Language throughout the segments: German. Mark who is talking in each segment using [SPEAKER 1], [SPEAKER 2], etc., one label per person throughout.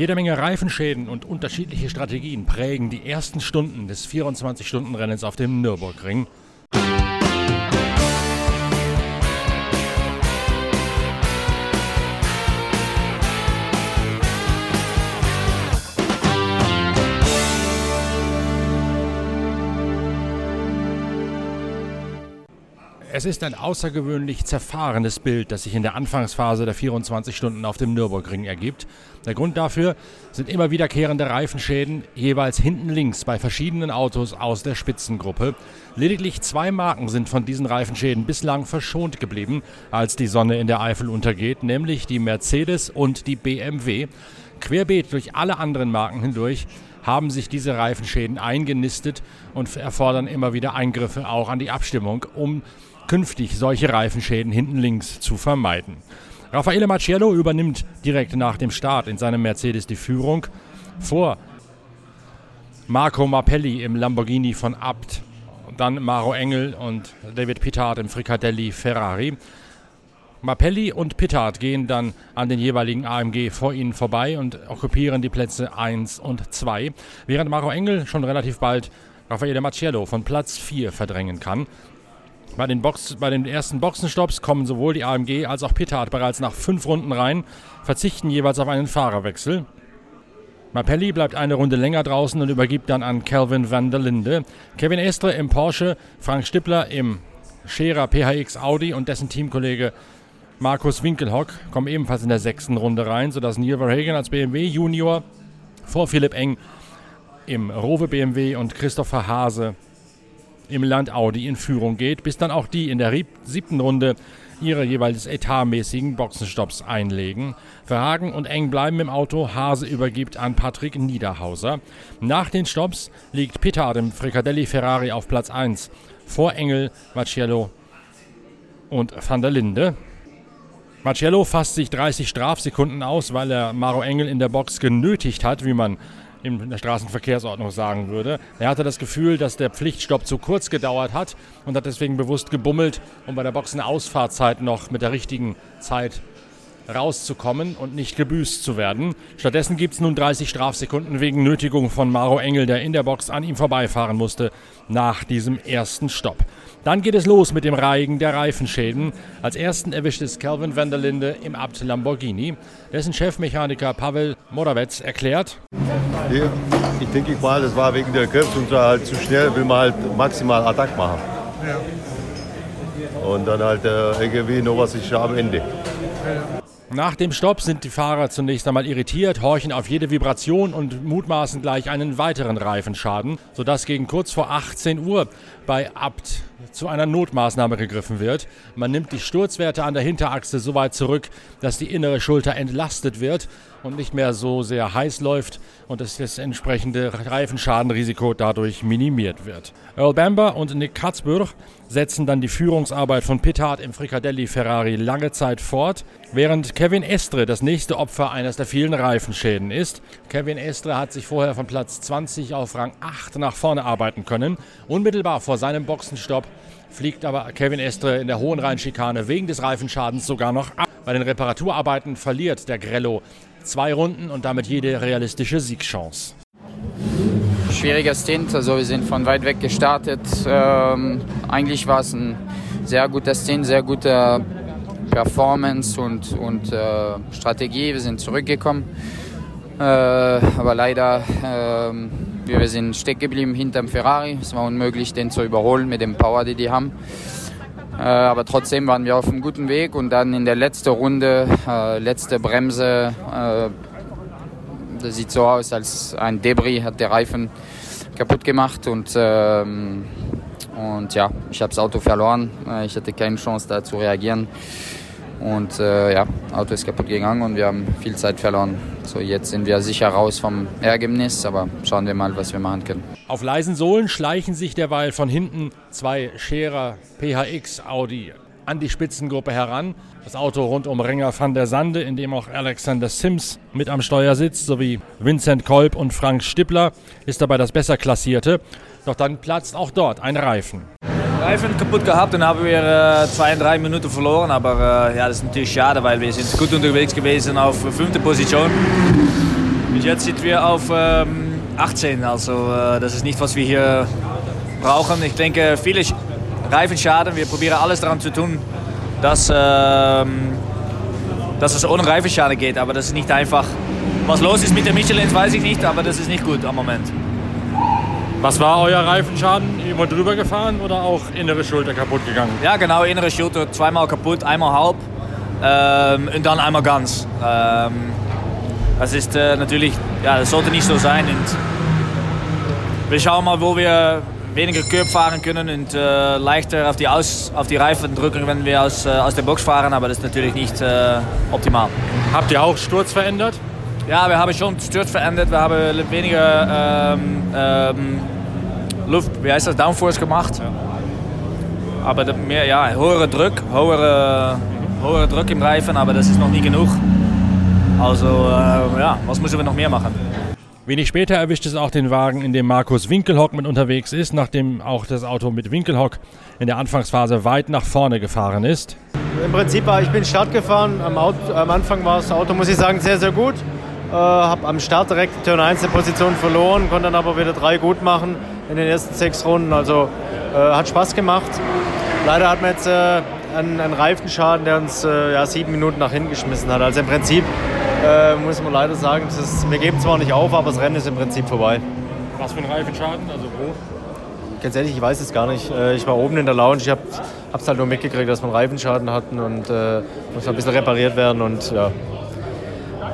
[SPEAKER 1] Jede Menge Reifenschäden und unterschiedliche Strategien prägen die ersten Stunden des 24-Stunden-Rennens auf dem Nürburgring. Es ist ein außergewöhnlich zerfahrenes Bild, das sich in der Anfangsphase der 24 Stunden auf dem Nürburgring ergibt. Der Grund dafür sind immer wiederkehrende Reifenschäden, jeweils hinten links bei verschiedenen Autos aus der Spitzengruppe. Lediglich zwei Marken sind von diesen Reifenschäden bislang verschont geblieben, als die Sonne in der Eifel untergeht, nämlich die Mercedes und die BMW. Querbeet durch alle anderen Marken hindurch haben sich diese Reifenschäden eingenistet und erfordern immer wieder Eingriffe auch an die Abstimmung, um künftig solche Reifenschäden hinten links zu vermeiden. Raffaele Marciello übernimmt direkt nach dem Start in seinem Mercedes die Führung vor Marco Mappelli im Lamborghini von Abt, dann Maro Engel und David Pittard im Fricadelli Ferrari. Mappelli und Pittard gehen dann an den jeweiligen AMG vor ihnen vorbei und okkupieren die Plätze 1 und 2, während Maro Engel schon relativ bald Raffaele Marciello von Platz 4 verdrängen kann. Bei den, Box, bei den ersten Boxenstopps kommen sowohl die AMG als auch Pittard bereits nach fünf Runden rein, verzichten jeweils auf einen Fahrerwechsel. Mappelli bleibt eine Runde länger draußen und übergibt dann an Calvin van der Linde. Kevin Estre im Porsche, Frank Stippler im Scherer PHX Audi und dessen Teamkollege Markus Winkelhock kommen ebenfalls in der sechsten Runde rein, sodass Neil Verhagen als BMW Junior vor Philipp Eng im Rowe BMW und Christopher Hase im Land Audi in Führung geht, bis dann auch die in der siebten Runde ihre jeweils etatmäßigen Boxenstopps einlegen. Verhagen und Eng bleiben im Auto, Hase übergibt an Patrick Niederhauser. Nach den Stopps liegt Pittard im Fricadelli Ferrari auf Platz 1 vor Engel, Marcello und Van der Linde. Marcello fasst sich 30 Strafsekunden aus, weil er Maro Engel in der Box genötigt hat, wie man in der Straßenverkehrsordnung sagen würde. Er hatte das Gefühl, dass der Pflichtstopp zu kurz gedauert hat und hat deswegen bewusst gebummelt, um bei der Boxenausfahrtzeit noch mit der richtigen Zeit rauszukommen und nicht gebüßt zu werden. Stattdessen gibt es nun 30 Strafsekunden wegen Nötigung von Maro Engel, der in der Box an ihm vorbeifahren musste nach diesem ersten Stopp. Dann geht es los mit dem Reigen der Reifenschäden. Als ersten erwischt es Calvin van der Linde im Abt Lamborghini. Dessen Chefmechaniker Pavel Moravec erklärt.
[SPEAKER 2] Ich denke mal, das war wegen der Köpfe halt zu schnell, will man halt maximal Attack machen. Und dann halt äh, irgendwie noch was ich am Ende.
[SPEAKER 1] Nach dem Stopp sind die Fahrer zunächst einmal irritiert, horchen auf jede Vibration und mutmaßen gleich einen weiteren Reifenschaden, sodass gegen kurz vor 18 Uhr bei Abt zu einer Notmaßnahme gegriffen wird. Man nimmt die Sturzwerte an der Hinterachse so weit zurück, dass die innere Schulter entlastet wird und nicht mehr so sehr heiß läuft und dass das entsprechende Reifenschadenrisiko dadurch minimiert wird. Earl Bamber und Nick Katzburg setzen dann die Führungsarbeit von Pittard im Fricadelli Ferrari lange Zeit fort, während Kevin Estre das nächste Opfer eines der vielen Reifenschäden ist. Kevin Estre hat sich vorher von Platz 20 auf Rang 8 nach vorne arbeiten können. Unmittelbar vor seinem Boxenstopp fliegt aber Kevin Estre in der hohen Rheinschikane wegen des Reifenschadens sogar noch ab. Bei den Reparaturarbeiten verliert der Grello zwei Runden und damit jede realistische Siegchance
[SPEAKER 3] schwieriger Stint. Also wir sind von weit weg gestartet. Ähm, eigentlich war es ein sehr guter Stint, sehr gute Performance und, und äh, Strategie. Wir sind zurückgekommen. Äh, aber leider, äh, wir sind stecken geblieben hinterm Ferrari. Es war unmöglich, den zu überholen mit dem Power, den die haben. Äh, aber trotzdem waren wir auf einem guten Weg und dann in der letzten Runde, äh, letzte Bremse, äh, das sieht so aus, als ein Debris hat der Reifen kaputt gemacht und, ähm, und ja, ich habe das Auto verloren. Ich hatte keine Chance da zu reagieren. Und äh, ja, Auto ist kaputt gegangen und wir haben viel Zeit verloren. So, jetzt sind wir sicher raus vom Ergebnis, aber schauen wir mal, was wir machen können.
[SPEAKER 1] Auf leisen Sohlen schleichen sich derweil von hinten zwei Scherer PHX Audi an die Spitzengruppe heran. Das Auto rund um Renger van der Sande, in dem auch Alexander Sims mit am Steuer sitzt, sowie Vincent Kolb und Frank Stippler, ist dabei das besser klassierte. Doch dann platzt auch dort ein Reifen.
[SPEAKER 4] Reifen kaputt gehabt und haben wir äh, zwei, drei Minuten verloren. Aber äh, ja, das ist natürlich schade, weil wir sind gut unterwegs gewesen auf fünfte Position. Und jetzt sind wir auf ähm, 18. Also äh, das ist nicht, was wir hier brauchen. Ich denke, viele Reifenschaden. Wir probieren alles daran zu tun, dass, ähm, dass es ohne Reifenschaden geht. Aber das ist nicht einfach. Was los ist mit der Michelin, weiß ich nicht, aber das ist nicht gut am Moment.
[SPEAKER 1] Was war euer Reifenschaden? Immer drüber gefahren oder auch innere Schulter kaputt gegangen?
[SPEAKER 4] Ja, genau, innere Schulter zweimal kaputt, einmal halb ähm, und dann einmal ganz. Ähm, das ist äh, natürlich, ja, das sollte nicht so sein. Und wir schauen mal, wo wir weniger Curb fahren können und äh, leichter auf die, aus, auf die Reifen drücken, wenn wir aus, äh, aus der Box fahren, aber das ist natürlich nicht äh, optimal.
[SPEAKER 1] Habt ihr auch Sturz verändert?
[SPEAKER 4] Ja, wir haben schon Sturz verändert. Wir haben weniger ähm, ähm, Luft, wie heißt das, Downforce gemacht. Ja. Aber mehr, ja, höherer Druck, höherer, höherer Druck im Reifen, aber das ist noch nie genug. Also äh, ja, was müssen wir noch mehr machen?
[SPEAKER 1] Wenig später erwischt es auch den Wagen, in dem Markus Winkelhock mit unterwegs ist, nachdem auch das Auto mit Winkelhock in der Anfangsphase weit nach vorne gefahren ist.
[SPEAKER 5] Im Prinzip war ich bin Start gefahren. Am, Auto, am Anfang war das Auto, muss ich sagen, sehr, sehr gut. Äh, habe am Start direkt Turn 1 eine Position verloren, konnte dann aber wieder drei gut machen in den ersten sechs Runden. Also äh, hat Spaß gemacht. Leider hat man jetzt äh, einen, einen, Reifenschaden, der uns äh, ja, sieben Minuten nach hinten geschmissen hat. Also im Prinzip äh, muss man leider sagen, ist, wir geben zwar nicht auf, aber das Rennen ist im Prinzip vorbei.
[SPEAKER 1] Was für ein Reifenschaden? Also wo?
[SPEAKER 5] Ganz ehrlich, ich weiß es gar nicht. Äh, ich war oben in der Lounge, ich habe es halt nur mitgekriegt, dass wir einen Reifenschaden hatten und äh, muss ein bisschen repariert werden und ja,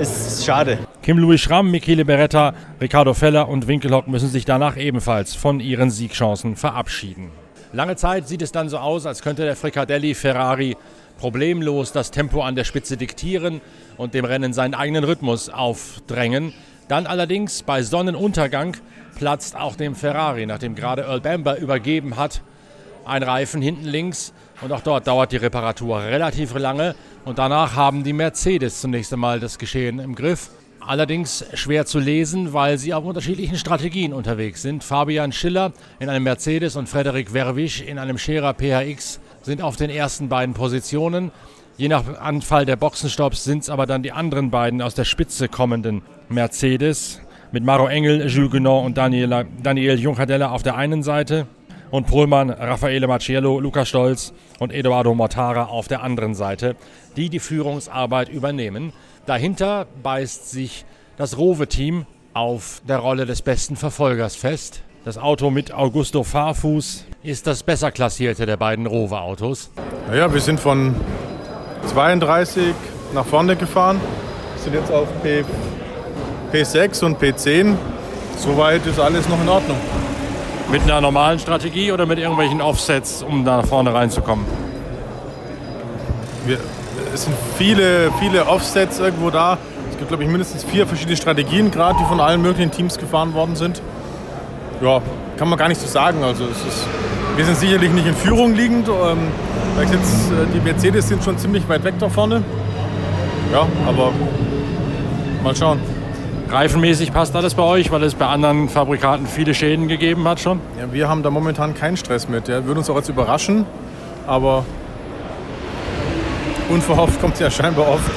[SPEAKER 5] ist schade.
[SPEAKER 1] Kim-Louis Schramm, Michele Beretta, Ricardo Feller und Winkelhock müssen sich danach ebenfalls von ihren Siegchancen verabschieden. Lange Zeit sieht es dann so aus, als könnte der Fricadelli Ferrari problemlos das Tempo an der Spitze diktieren und dem Rennen seinen eigenen Rhythmus aufdrängen. Dann allerdings bei Sonnenuntergang platzt auch dem Ferrari, nachdem gerade Earl Bamber übergeben hat, ein Reifen hinten links. Und auch dort dauert die Reparatur relativ lange. Und danach haben die Mercedes zunächst einmal das Geschehen im Griff. Allerdings schwer zu lesen, weil sie auf unterschiedlichen Strategien unterwegs sind. Fabian Schiller in einem Mercedes und Frederik Werwisch in einem Scherer PHX sind auf den ersten beiden Positionen. Je nach Anfall der Boxenstopps sind es aber dann die anderen beiden aus der Spitze kommenden Mercedes mit Maro Engel, Jules Guenot und Daniel, Daniel Juncadella auf der einen Seite und Pohlmann, Raffaele Macciello, Luca Stolz und Eduardo Mortara auf der anderen Seite, die die Führungsarbeit übernehmen. Dahinter beißt sich das Rowe-Team auf der Rolle des besten Verfolgers fest. Das Auto mit Augusto Fahrfuß ist das besser klassierte der beiden Rowe-Autos.
[SPEAKER 6] Naja, wir sind von 32 nach vorne gefahren, wir sind jetzt auf P, P6 und P10. Soweit ist alles noch in Ordnung.
[SPEAKER 1] Mit einer normalen Strategie oder mit irgendwelchen Offsets, um da nach vorne reinzukommen?
[SPEAKER 6] Wir, es sind viele, viele Offsets irgendwo da. Es gibt, glaube ich, mindestens vier verschiedene Strategien, gerade die von allen möglichen Teams gefahren worden sind. Ja, kann man gar nicht so sagen. Also ist, wir sind sicherlich nicht in Führung liegend. Ähm, jetzt, äh, die Mercedes sind schon ziemlich weit weg da vorne. Ja, aber mal schauen.
[SPEAKER 1] Reifenmäßig passt alles bei euch, weil es bei anderen Fabrikaten viele Schäden gegeben hat schon?
[SPEAKER 6] Ja, wir haben da momentan keinen Stress mit. Ja. Würde uns auch jetzt überraschen, aber unverhofft kommt es ja scheinbar oft.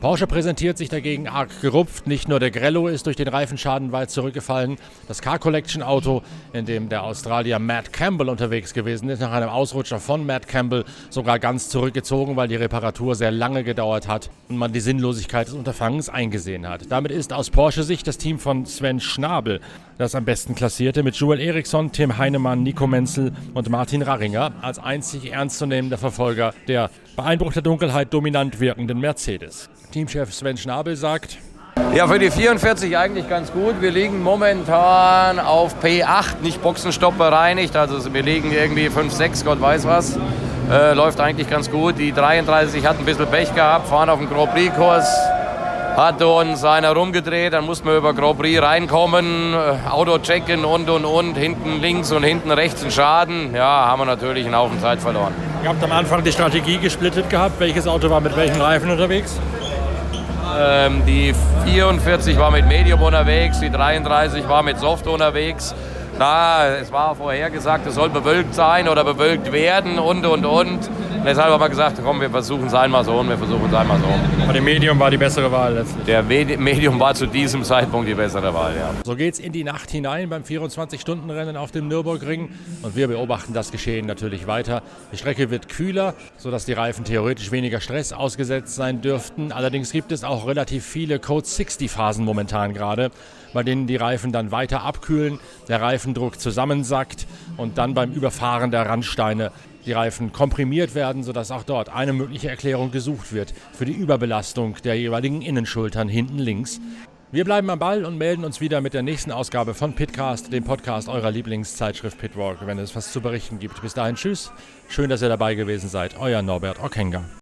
[SPEAKER 1] Porsche präsentiert sich dagegen arg gerupft. Nicht nur der Grello ist durch den Reifenschaden weit zurückgefallen. Das Car Collection Auto, in dem der Australier Matt Campbell unterwegs gewesen ist, nach einem Ausrutscher von Matt Campbell sogar ganz zurückgezogen, weil die Reparatur sehr lange gedauert hat und man die Sinnlosigkeit des Unterfangens eingesehen hat. Damit ist aus Porsche-Sicht das Team von Sven Schnabel das am besten klassierte, mit Joel Eriksson, Tim Heinemann, Nico Menzel und Martin Raringer als einzig ernstzunehmender Verfolger der der Dunkelheit dominant wirkenden Mercedes. Teamchef Sven Schnabel sagt,
[SPEAKER 7] ja, für die 44 eigentlich ganz gut. Wir liegen momentan auf P8, nicht Boxenstopp bereinigt. Also wir liegen irgendwie 5, 6, Gott weiß was. Äh, läuft eigentlich ganz gut. Die 33 hat ein bisschen Pech gehabt, fahren auf dem Grand Prix-Kurs. Hat uns einer rumgedreht, dann mussten wir über Grand Prix reinkommen, äh, Auto checken und und und, hinten links und hinten rechts einen Schaden. Ja, haben wir natürlich einen Haufen Zeit verloren.
[SPEAKER 1] Ihr habt am Anfang die Strategie gesplittet gehabt. Welches Auto war mit welchen Reifen unterwegs?
[SPEAKER 7] Ähm, die 44 war mit Medium unterwegs, die 33 war mit Soft unterwegs. Na, es war vorher gesagt, es soll bewölkt sein oder bewölkt werden und, und, und. Deshalb haben wir gesagt, komm, wir versuchen es einmal so und wir versuchen es einmal so.
[SPEAKER 1] Aber dem Medium war die bessere Wahl letztlich.
[SPEAKER 7] Der Medium war zu diesem Zeitpunkt die bessere Wahl, ja.
[SPEAKER 1] So geht's in die Nacht hinein beim 24-Stunden-Rennen auf dem Nürburgring und wir beobachten das Geschehen natürlich weiter. Die Strecke wird kühler, sodass die Reifen theoretisch weniger Stress ausgesetzt sein dürften. Allerdings gibt es auch relativ viele Code 60 Phasen momentan gerade, bei denen die Reifen dann weiter abkühlen, der Reifendruck zusammensackt und dann beim Überfahren der Randsteine die Reifen komprimiert werden, sodass auch dort eine mögliche Erklärung gesucht wird für die Überbelastung der jeweiligen Innenschultern hinten links. Wir bleiben am Ball und melden uns wieder mit der nächsten Ausgabe von Pitcast, dem Podcast eurer Lieblingszeitschrift Pitwalk, wenn es was zu berichten gibt. Bis dahin, tschüss. Schön, dass ihr dabei gewesen seid. Euer Norbert Ockenger.